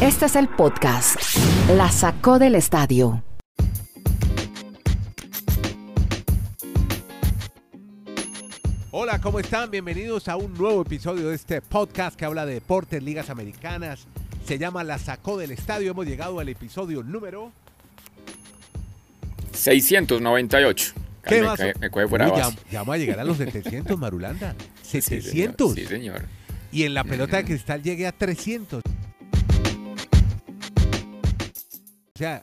Este es el podcast. La sacó del estadio. Hola, ¿cómo están? Bienvenidos a un nuevo episodio de este podcast que habla de deportes, ligas americanas. Se llama La sacó del estadio. Hemos llegado al episodio número 698. ¿Qué me, vas? cae- me coge fuera Uy, ya, base. ya vamos a llegar a los 700, Marulanda. Sí, señor. 700. Sí, señor. Y en la pelota de cristal llegué a 300. Sea,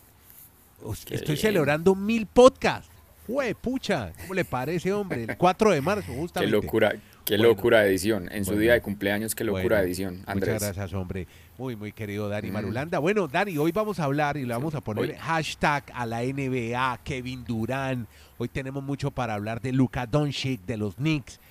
Qué estoy bien. celebrando mil podcasts. Jue, pucha, ¿cómo le parece, hombre? El 4 de marzo, Qué justamente. locura, qué Bueno. locura de edición. En su Bueno. día de cumpleaños, qué locura Bueno, de edición, Andrés. Muchas gracias, hombre. Muy, muy querido Dani Mm. Marulanda. Bueno, Dani, hoy vamos a hablar y le vamos a poner Hoy- hashtag a la NBA, Kevin Durant. Hoy tenemos mucho para hablar de Luka Doncic, de los Knicks,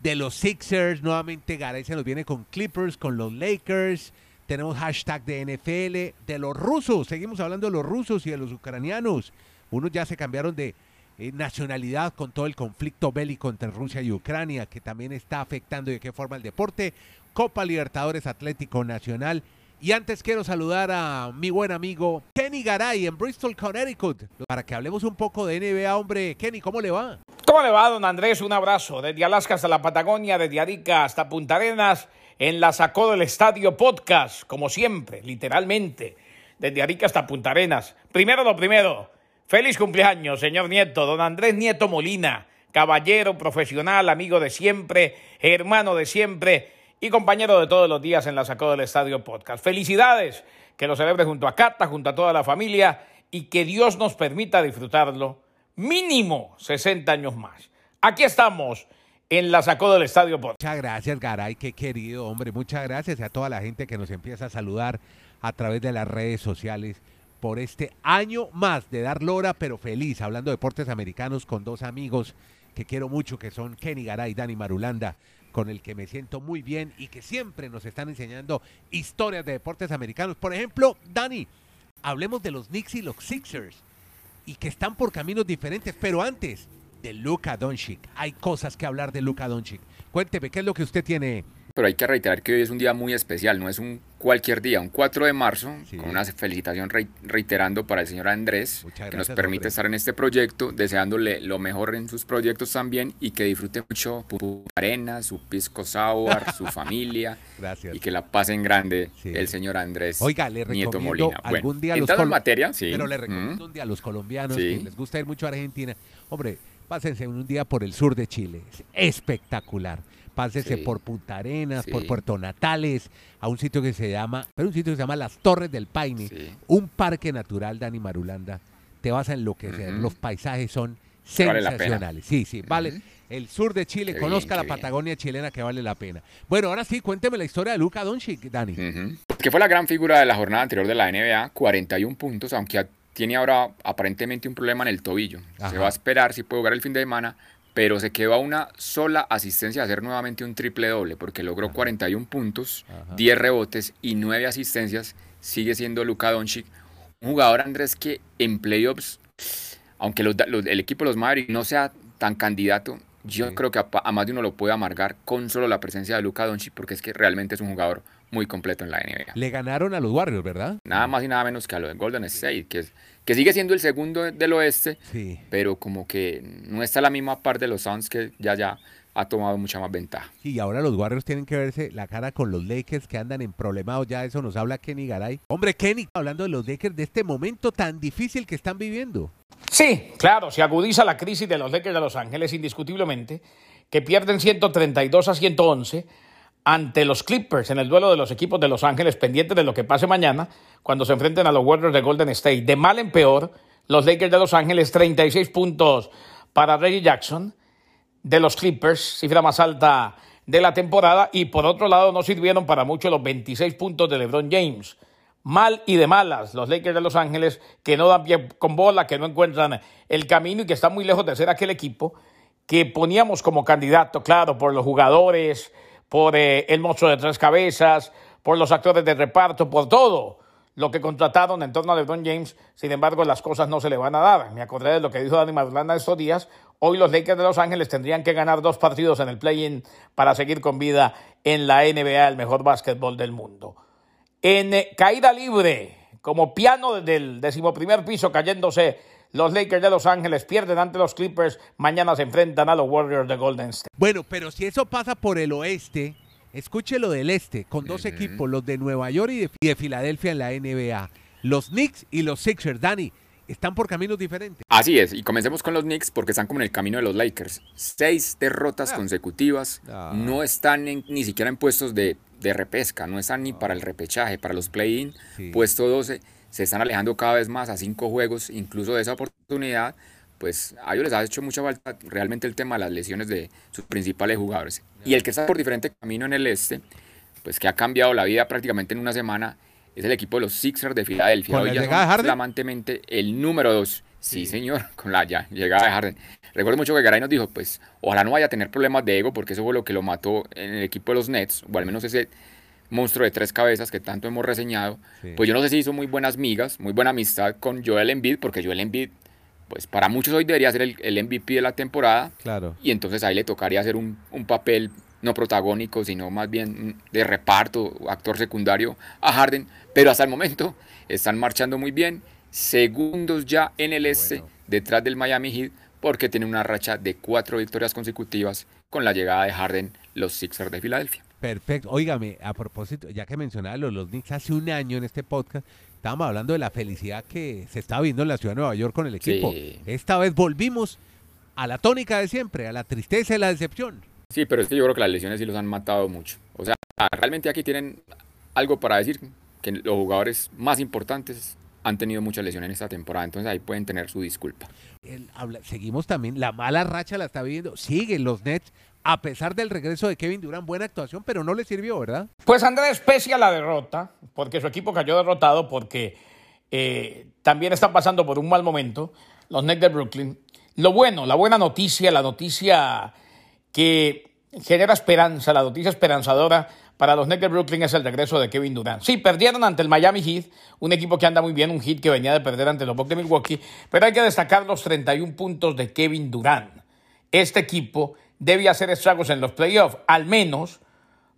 de los Sixers. Nuevamente Garay se nos viene con Clippers, con los Lakers. Tenemos hashtag de NFL, de los rusos. Seguimos hablando de los rusos y de los ucranianos. Unos ya se cambiaron de eh, nacionalidad con todo el conflicto bélico entre Rusia y Ucrania, que también está afectando y de qué forma el deporte. Copa Libertadores Atlético Nacional. Y antes quiero saludar a mi buen amigo Kenny Garay en Bristol, Connecticut, para que hablemos un poco de NBA, hombre. Kenny, ¿cómo le va? ¿Cómo le va, don Andrés? Un abrazo. Desde Alaska hasta la Patagonia, desde Arica hasta Punta Arenas, en la Sacó del Estadio Podcast, como siempre, literalmente. Desde Arica hasta Punta Arenas. Primero lo primero. Feliz cumpleaños, señor Nieto, don Andrés Nieto Molina, caballero, profesional, amigo de siempre, hermano de siempre y compañero de todos los días en la Sacó del Estadio Podcast. Felicidades, que lo celebre junto a Cata, junto a toda la familia y que Dios nos permita disfrutarlo mínimo 60 años más. Aquí estamos en la Sacó del Estadio Podcast. Muchas gracias, Garay, qué querido, hombre. Muchas gracias a toda la gente que nos empieza a saludar a través de las redes sociales por este año más de dar lora, pero feliz, hablando de deportes americanos con dos amigos que quiero mucho, que son Kenny Garay y Dani Marulanda, con el que me siento muy bien y que siempre nos están enseñando historias de deportes americanos. Por ejemplo, Dani, hablemos de los Knicks y los Sixers, y que están por caminos diferentes, pero antes de Luka Doncic. Hay cosas que hablar de Luka Doncic. Cuénteme, ¿qué es lo que usted tiene? Pero hay que reiterar que hoy es un día muy especial, no es un cualquier día, un 4 de marzo, Sí. con una felicitación rei- reiterando para el señor Andrés, Muchas que nos gracias, permite hombre. estar en este proyecto, deseándole lo mejor en sus proyectos también y que disfrute mucho su arena, su pisco sour, su familia Gracias. y que la pasen grande Sí. el señor Andrés Oiga, le Nieto Molina. Bueno, algún día a los en materia, sí. Pero le recomiendo Mm. un día a los colombianos que les gusta ir mucho a Argentina. Hombre, pásense un día por el sur de Chile. Es espectacular. Pásense Sí. por Punta Arenas, por. Puerto Natales, a un sitio que se llama, pero un sitio que se llama Las Torres del Paine, Sí. un parque natural, Dani Marulanda. Te vas a enloquecer. Los paisajes son Vale sensacionales. Sí, sí, vale. El sur de Chile, Qué conozca bien, la bien. Patagonia chilena que vale la pena. Bueno, ahora sí, cuénteme la historia de Luca Doncic, Dani. Que fue la gran figura de la jornada anterior de la NBA, 41 puntos, aunque tiene ahora aparentemente un problema en el tobillo. Ajá. Se va a esperar si puede jugar el fin de semana, pero se quedó a una sola asistencia de hacer nuevamente un triple doble, porque logró 41 puntos, Ajá. 10 rebotes y 9 asistencias. Sigue siendo Luka Doncic, un jugador, Andrés, que en playoffs, aunque los los- el equipo de los Mavericks no sea tan candidato, yo Sí. creo que a, a más de uno lo puede amargar con solo la presencia de Luka Doncic, porque es que realmente es un jugador muy completo en la NBA. Le ganaron a los Warriors, ¿verdad? Nada más y nada menos que a lo de Golden State, que, es- que sigue siendo el segundo del oeste, Sí. pero como que no está a la misma par de los Suns que ya ya ha tomado mucha más ventaja. Y ahora los Warriors tienen que verse la cara con los Lakers que andan en problemados. Ya eso nos habla Kenny Garay. Hombre, Kenny, hablando de los Lakers de este momento tan difícil que están viviendo. Sí, claro, se agudiza la crisis de los Lakers de Los Ángeles indiscutiblemente, que pierden 132 a 111 ante los Clippers en el duelo de los equipos de Los Ángeles, pendientes de lo que pase mañana cuando se enfrenten a los Warriors de Golden State. De mal en peor, los Lakers de Los Ángeles, 36 puntos para Reggie Jackson, de los Clippers, cifra más alta de la temporada, y por otro lado no sirvieron para mucho los 26 puntos de LeBron James. Mal y de malas los Lakers de Los Ángeles, que no dan pie con bola, que no encuentran el camino y que están muy lejos de ser aquel equipo que poníamos como candidato, claro, por los jugadores, por eh, el monstruo de tres cabezas, por los actores de reparto, por todo lo que contrataron en torno a LeBron James. Sin embargo, las cosas no se le van a dar. Me acordé de lo que dijo Dani Madulanda estos días. Hoy los Lakers de Los Ángeles tendrían que ganar dos partidos en el play-in para seguir con vida en la NBA, el mejor básquetbol del mundo. En eh, caída libre, como piano desde el decimoprimer piso cayéndose, los Lakers de Los Ángeles pierden ante los Clippers. Mañana se enfrentan a los Warriors de Golden State. Bueno, pero si eso pasa por el oeste, escuche lo del este, con dos equipos, los de Nueva York y de, y de Filadelfia en la NBA. Los Knicks y los Sixers. Dani, están por caminos diferentes. Así es, y comencemos con los Knicks porque están como en el camino de los Lakers. Seis derrotas Ah. consecutivas, Ah. no están en- ni siquiera en puestos de, de repesca, no están ni para el repechaje, para los play-in, Sí. puesto 12, se están alejando cada vez más a cinco juegos, incluso de esa oportunidad, pues a ellos les ha hecho mucha falta realmente el tema de las lesiones de sus principales jugadores. Y el que está por diferente camino en el este, pues que ha cambiado la vida prácticamente en una semana, es el equipo de los Sixers de Filadelfia. ¿Con Hoy ya llegada de son Harden? flamantemente el número dos. Sí, Sí. señor, con la ya, llegada de Harden. Recuerdo mucho que Garay nos dijo, pues, ojalá no vaya a tener problemas de ego, porque eso fue lo que lo mató en el equipo de los Nets, o al menos ese monstruo de tres cabezas que tanto hemos reseñado. Sí. Pues yo no sé si hizo muy buenas migas, muy buena amistad con Joel Embiid, porque Joel Embiid, pues para muchos hoy debería ser el, el MVP de la temporada, Claro. y entonces ahí le tocaría hacer un, un papel no protagónico, sino más bien de reparto, actor secundario a Harden, pero hasta el momento están marchando muy bien, segundos ya en el este, Bueno. detrás del Miami Heat, porque tienen una racha de cuatro victorias consecutivas con la llegada de Harden, los Sixers de Filadelfia. Perfecto. Óigame, a propósito, ya que mencionaba los, los Knicks hace un año en este podcast, estábamos hablando de la felicidad que se estaba viendo en la ciudad de Nueva York con el equipo. Sí. Esta vez volvimos a la tónica de siempre, a la tristeza y la decepción. Sí, pero es que yo creo que las lesiones sí los han matado mucho. O sea, realmente aquí tienen algo para decir, que los jugadores más importantes han tenido muchas lesiones en esta temporada, entonces ahí pueden tener su disculpa. El- habla- seguimos también, la mala racha la está viviendo. Siguen los Nets, a pesar del regreso de Kevin Durant, buena actuación, pero no le sirvió, ¿verdad? Pues Andrés, pese a la derrota, porque su equipo cayó derrotado, porque eh, también están pasando por un mal momento, los Nets de Brooklyn. Lo bueno, la buena noticia, la noticia que genera esperanza, la noticia esperanzadora para los Nets de Brooklyn es el regreso de Kevin Durant. Sí, perdieron ante el Miami Heat, un equipo que anda muy bien, un Heat que venía de perder ante los Bucks de Milwaukee, pero hay que destacar los 31 puntos de Kevin Durant. Este equipo debe hacer estragos en los playoffs, al menos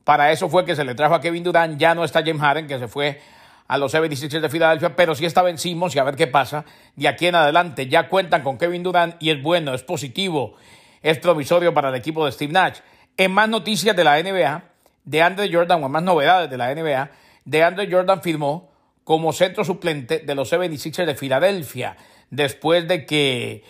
para eso fue que se le trajo a Kevin Durant. Ya no está James Harden, que se fue a los 76ers de Filadelfia, pero sí está Ben Simmons y a ver qué pasa. De aquí en adelante ya cuentan con Kevin Durant y es bueno, es positivo, es provisorio para el equipo de Steve Nash. En más noticias de la NBA, de Andre Jordan, o en más novedades de la NBA, de Andre Jordan firmó como centro suplente de los 76ers de Filadelfia, después de que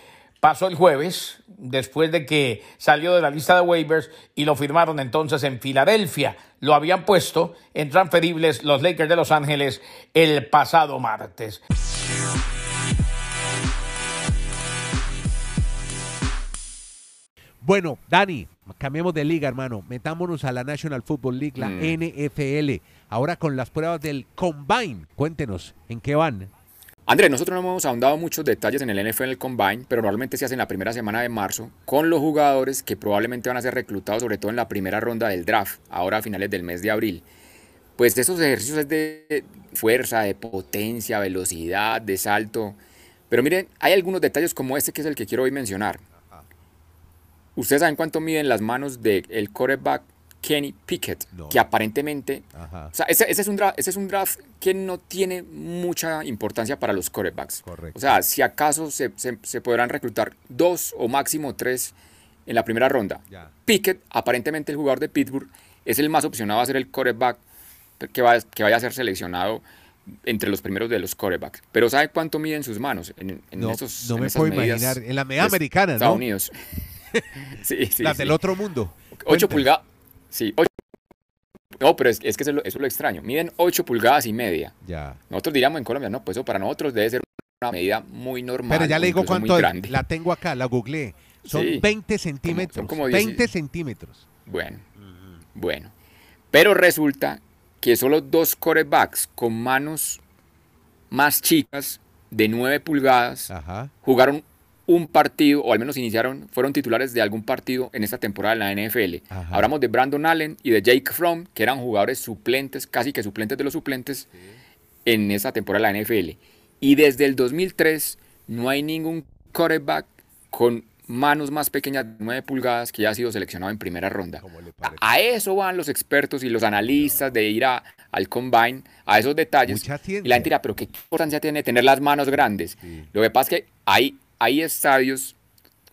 pasó el jueves, después de que salió de la lista de waivers y lo firmaron entonces en Filadelfia. Lo habían puesto en transferibles los Lakers de Los Ángeles el pasado martes. Bueno, Dani, cambiemos de liga, hermano. Metámonos a la National Football League, la Mm. NFL. Ahora con las pruebas del Combine. Cuéntenos, ¿en qué van? Andrés, nosotros no hemos ahondado muchos detalles en el NFL Combine, pero normalmente se hace en la primera semana de marzo con los jugadores que probablemente van a ser reclutados, sobre todo en la primera ronda del draft, ahora a finales del mes de abril. Pues estos ejercicios es de fuerza, de potencia, velocidad, de salto. Pero miren, hay algunos detalles como este que es el que quiero hoy mencionar. ¿Ustedes saben cuánto miden las manos del quarterback Kenny Pickett? No. Que aparentemente Ajá. o sea, ese, ese es un draft, ese es un draft que no tiene mucha importancia para los quarterbacks. Correcto. O sea, si acaso se, se- se podrán reclutar dos o máximo tres en la primera ronda. Ya. Pickett, aparentemente el jugador de Pittsburgh, es el más opcionado a ser el quarterback que, va- que vaya a ser seleccionado entre los primeros de los quarterbacks. Pero ¿sabe cuánto miden sus manos en, en No, esos no en me esas puedo imaginar. En la media americana, ¿no? Estados Unidos. sí, sí, Las sí. del otro mundo. 8 Cuéntenos. Sí, 8. No, pero es, es que eso es, lo, eso es lo extraño. Miden 8 pulgadas y media. Ya. Nosotros diríamos en Colombia, no, pues eso para nosotros debe ser una medida muy normal. Pero ya le digo cuánto es. grande. La tengo acá, la googleé. Son Sí. 20 centímetros. son como 20 10. centímetros. Bueno, bueno. Pero resulta que solo dos corebacks con manos más chicas, de 9 pulgadas, Ajá. jugaron un partido, o al menos iniciaron, fueron titulares de algún partido en esta temporada en la NFL. Ajá. Hablamos de Brandon Allen y de Jake Fromm, que eran jugadores suplentes, casi que suplentes de los suplentes, en esta temporada de la NFL. Y desde el 2003 no hay ningún quarterback con manos más pequeñas de 9 pulgadas que ya ha sido seleccionado en primera ronda. ¿Cómo le A, eso van los expertos y los analistas de ir a- al combine, a esos detalles. Y la gente dirá, pero ¿qué importancia tiene tener las manos grandes? Sí. Lo que pasa es que hay, hay estadios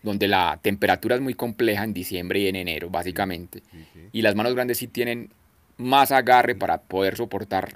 donde la temperatura es muy compleja en diciembre y en enero, básicamente. Sí, sí. Y las manos grandes sí tienen más agarre para poder soportar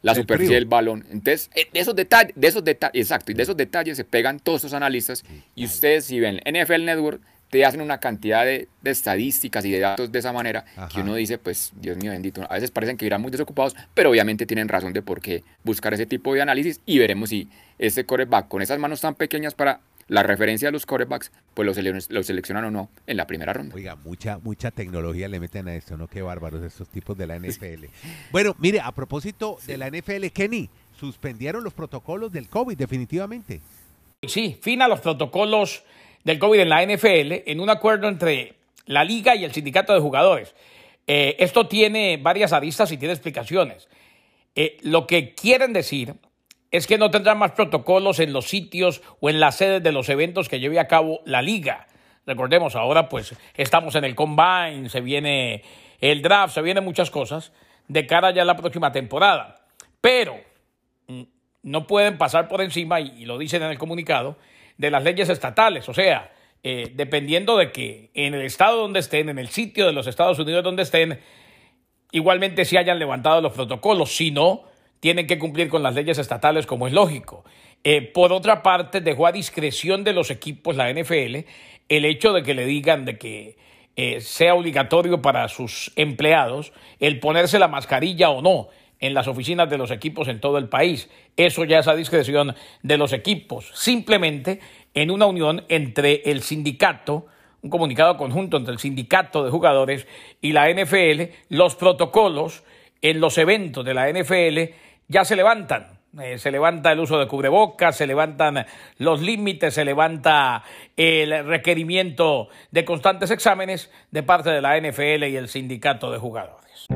la El superficie frío. del balón. Entonces, eh, de esos detalles, de esos detalles, exacto, y de esos detalles se pegan todos esos analistas. Y ustedes, si ven NFL Network, te hacen una cantidad de, de estadísticas y de datos de esa manera Ajá. que uno dice, pues, Dios mío bendito. A veces parecen que irán muy desocupados, pero obviamente tienen razón de por qué buscar ese tipo de análisis y veremos si este coreback con esas manos tan pequeñas para la referencia de los corebacks, pues los, sele- los seleccionan o no en la primera ronda. Oiga, mucha, mucha tecnología le meten a esto, ¿no? Qué bárbaros estos tipos de la NFL. Bueno, mire, a propósito de la NFL, Kenny, suspendieron los protocolos del COVID, definitivamente. Sí, fin a los protocolos del COVID en la NFL en un acuerdo entre la liga y el sindicato de jugadores. Eh, esto tiene varias aristas y tiene explicaciones. Eh, lo que quieren decir es que no tendrán más protocolos en los sitios o en las sedes de los eventos que lleve a cabo la liga. Recordemos, ahora pues estamos en el combine, se viene el draft, se vienen muchas cosas de cara ya a la próxima temporada. Pero mm, no pueden pasar por encima, y, lo dicen en el comunicado, de las leyes estatales. O sea, eh, dependiendo de que en el estado donde estén, en el sitio de los Estados Unidos donde estén, igualmente se hayan levantado los protocolos. Si no, tienen que cumplir con las leyes estatales como es lógico. Eh, por otra parte, dejó a discreción de los equipos la NFL el hecho de que le digan de que eh, sea obligatorio para sus empleados el ponerse la mascarilla o no en las oficinas de los equipos en todo el país. Eso ya es a discreción de los equipos. Simplemente en una unión entre el sindicato, un comunicado conjunto entre el sindicato de jugadores y la NFL, los protocolos en los eventos de la NFL ya se levantan. Eh, se levanta el uso de cubrebocas, se levantan los límites, se levanta el requerimiento de constantes exámenes de parte de la NFL y el sindicato de jugadores.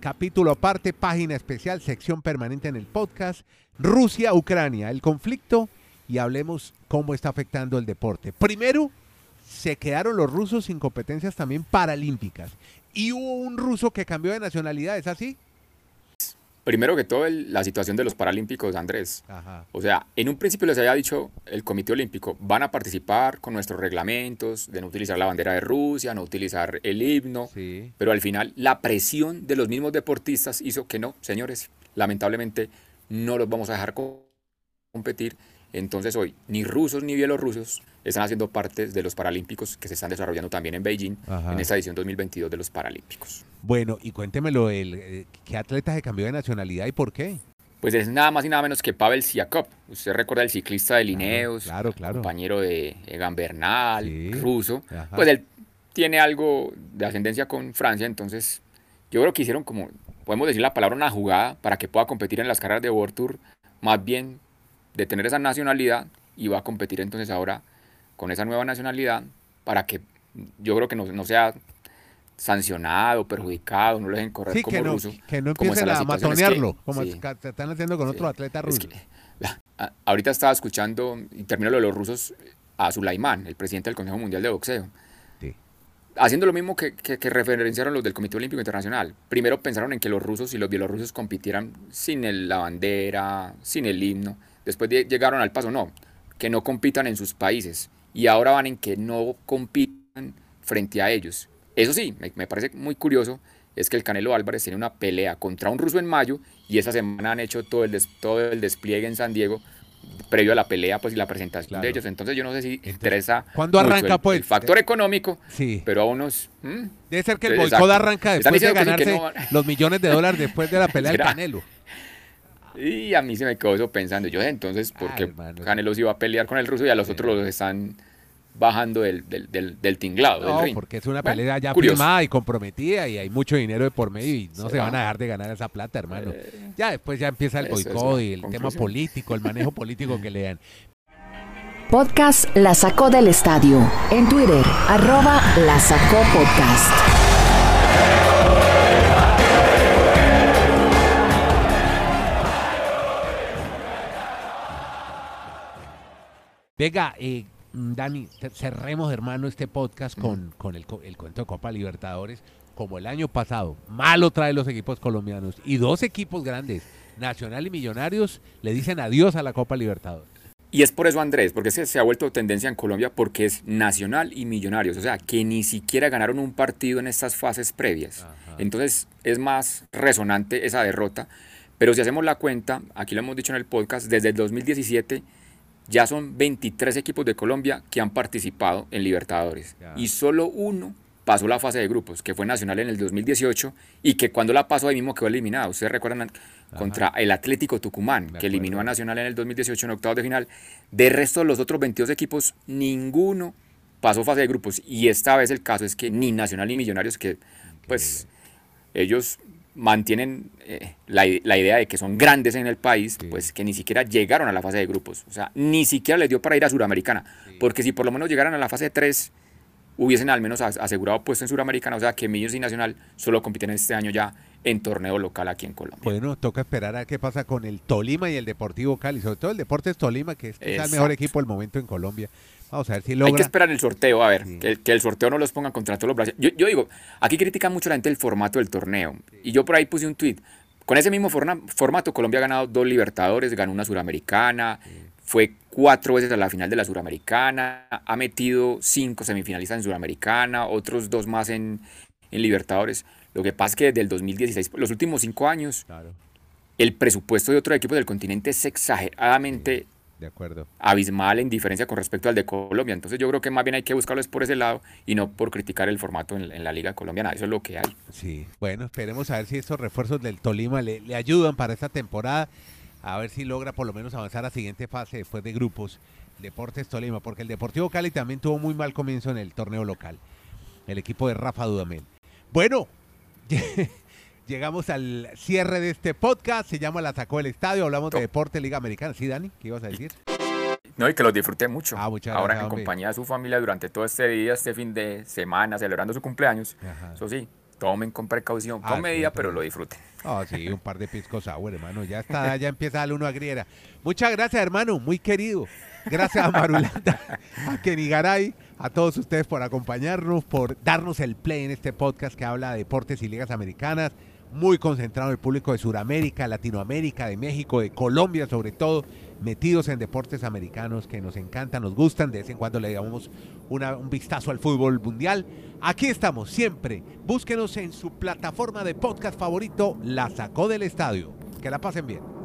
Capítulo aparte, página especial, sección permanente en el podcast. Rusia, Ucrania, el conflicto y hablemos cómo está afectando el deporte. Primero, se quedaron los rusos sin competencias también paralímpicas. Y hubo un ruso que cambió de nacionalidad, ¿es así? Primero que todo, el- la situación de los Paralímpicos, Andrés. Ajá. O sea, en un principio les había dicho el Comité Olímpico, van a participar con nuestros reglamentos de no utilizar la bandera de Rusia, no utilizar el himno, Sí. pero al final la presión de los mismos deportistas hizo que no, señores, lamentablemente no los vamos a dejar co- competir. Entonces hoy ni rusos ni bielorrusos están haciendo parte de los Paralímpicos que se están desarrollando también en Beijing Ajá. en esta edición 2022 de los Paralímpicos. Bueno, y cuéntemelo, el, eh, ¿qué atleta se cambió de nacionalidad y por qué? Pues es nada más y nada menos que Pavel Siakov. Usted recuerda el ciclista de Lineos, claro, claro. compañero de Egan Bernal, Sí. ruso. Ajá. Pues él tiene algo de ascendencia con Francia, entonces yo creo que hicieron como, podemos decir la palabra, una jugada para que pueda competir en las carreras de World Tour, más bien de tener esa nacionalidad y va a competir entonces ahora con esa nueva nacionalidad para que yo creo que no, no sea sancionado, perjudicado, no lo dejen correr Sí, como que no, ruso. que no empiecen a situación. Es que- matonearlo, como sí. se están haciendo con otro atleta Es ruso. que, la- a- ahorita estaba escuchando, y termino lo de los rusos, a Sulaimán, el presidente del Consejo Mundial de Boxeo, haciendo lo mismo que, que- que referenciaron los del Comité Olímpico Internacional. Primero pensaron en que los rusos y los bielorrusos compitieran sin el- la bandera, sin el himno. Después de- llegaron al paso, no, que no compitan en sus países. Y ahora van en que no compitan frente a ellos. Eso sí, me, me parece muy curioso, es que el Canelo Álvarez tiene una pelea contra un ruso en mayo y esa semana han hecho todo el, des- todo el despliegue en San Diego previo a la pelea pues y la presentación Claro. de ellos. Entonces yo no sé si Entonces, interesa ¿cuándo mucho arranca, el- pues? el factor económico, Sí. pero a unos... ¿hmm? Debe ser que el boicot arranca después de diciendo que sí, ganarse que no los millones de dólares después de la pelea del. Canelo. Y a mí se me quedó eso pensando. Yo, entonces, ¿por Ah, qué. Canelo se iba a pelear con el ruso y a los otros los están bajando del, del, del, del tinglado, del No, ring? porque es una Bueno, pelea ya curioso. firmada y comprometida y hay mucho dinero de por medio y no se van a dejar de ganar esa plata, hermano. Ya después ya empieza el boicot y el tema político, el manejo político que le dan. Podcast La Sacó del Estadio. En Twitter, arroba La Sacó Podcast. Venga, eh, Dani, cerremos, hermano, este podcast con, con el, el cuento de Copa Libertadores. Como el año pasado, malo trae los equipos colombianos y dos equipos grandes, Nacional y Millonarios, le dicen adiós a la Copa Libertadores. Y es por eso, Andrés, porque se, se ha vuelto tendencia en Colombia porque es Nacional y Millonarios, o sea, que ni siquiera ganaron un partido en estas fases previas. Entonces es más resonante esa derrota. Pero si hacemos la cuenta, aquí lo hemos dicho en el podcast, desde el 2017 ya son 23 equipos de Colombia que han participado en Libertadores. Y solo uno pasó la fase de grupos, que fue Nacional en el 2018 y que cuando la pasó ahí mismo quedó eliminado. Ustedes recuerdan contra el Atlético Tucumán, que eliminó a Nacional en el 2018 en octavos de final. De resto de los otros 22 equipos, ninguno pasó fase de grupos. Y esta vez el caso es que ni Nacional ni Millonarios, que pues ellos mantienen eh, la, idea de que son grandes en el país, pues que ni siquiera llegaron a la fase de grupos. O sea, ni siquiera les dio para ir a Suramericana. Porque si por lo menos llegaran a la fase de 3, hubiesen al menos asegurado puesto en Suramericana. O sea, que Millos y Nacional solo compiten este año ya en torneo local aquí en Colombia. Bueno, toca esperar a qué pasa con el Tolima y el Deportivo Cali, sobre todo el Deportes Tolima, que es el mejor equipo del momento en Colombia. Vamos a ver si logra. Hay que esperar el sorteo, a ver, que, el sorteo no los ponga contra todos los brasileños. Yo, digo, aquí critican mucho la gente el formato del torneo. Y yo por ahí puse un tweet. Con ese mismo formato, Colombia ha ganado dos Libertadores, ganó una Suramericana, fue cuatro veces a la final de la Suramericana, ha metido cinco semifinalistas en Suramericana, otros dos más en, en Libertadores. Lo que pasa es que desde el 2016, los últimos cinco años, el presupuesto de otros equipos del continente es exageradamente de acuerdo. abismal en diferencia con respecto al de Colombia. Entonces yo creo que más bien hay que buscarlos por ese lado y no por criticar el formato en, la liga colombiana. Eso es lo que hay. Sí, bueno, esperemos a ver si estos refuerzos del Tolima le, le ayudan para esta temporada. A ver si logra por lo menos avanzar a la siguiente fase después de grupos. Deportes Tolima, porque el Deportivo Cali también tuvo muy mal comienzo en el torneo local. El equipo de Rafa Dudamel. Bueno, llegamos al cierre de este podcast. Se llama La Sacó del Estadio. Hablamos de deporte, Liga Americana. ¿Sí, Dani? ¿Qué ibas a decir? No, y que los disfruté mucho. Ah, muchas Ahora en compañía de su familia durante todo este día, este fin de semana, celebrando su cumpleaños. Eso sí, tomen con precaución, con ah, medida, pero lo disfruten. Ah, sí, un par de piscos agua, hermano. Ya está, ya empieza a darle uno a Griera. Muchas gracias, hermano, muy querido. Gracias a Marulanda, a Kenigaray, a todos ustedes por acompañarnos, por darnos el play en este podcast que habla de deportes y ligas americanas. Muy concentrado en el público de Sudamérica, Latinoamérica, de México, de Colombia sobre todo, metidos en deportes americanos que nos encantan, nos gustan. De vez en cuando le damos un vistazo al fútbol mundial. Aquí estamos siempre. Búsquenos en su plataforma de podcast favorito, La Sacó del Estadio. Que la pasen bien.